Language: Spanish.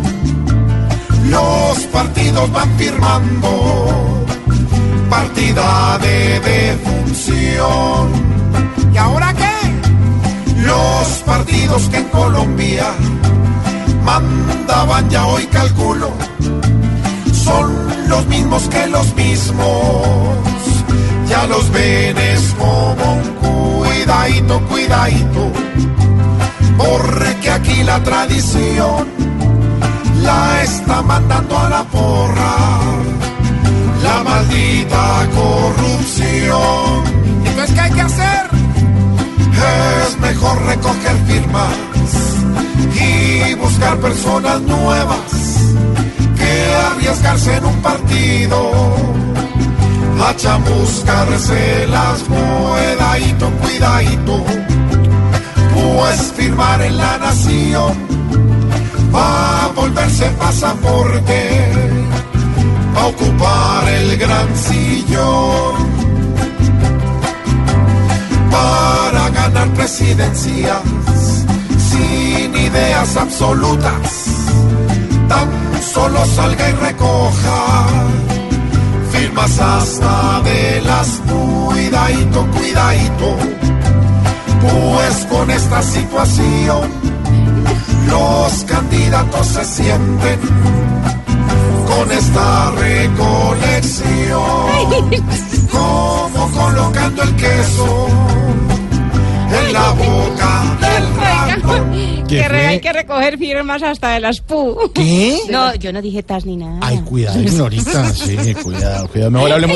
los partidos van firmando partida de defunción. ¿Y ahora qué? Los partidos que en Colombia mandaban ya hoy calculo son los mismos que los mismos. Ya los ven es como un cuidadito, cuidadito. Porque aquí la tradición está mandando a la porra. La maldita corrupción. Entonces, ¿qué hay que hacer? Es mejor recoger firmas y buscar personas nuevas que arriesgarse en un partido a chamuscarse las cuidadito, cuidadito, pues firmar en la nación volverse pasaporte, a ocupar el gran sillón. Para ganar presidencias sin ideas absolutas tan solo salga y recoja firmas hasta de las cuidadito, cuidadito, pues con esta situación los candidatos se sienten con esta recolección, como colocando el queso en la boca del ratón. Que re- hay que recoger firmas hasta de las PU. ¿Qué? No, yo no dije tas ni nada. Ay, cuidado, ignorita. Sí, cuidado, cuidado. Mejor hablemos.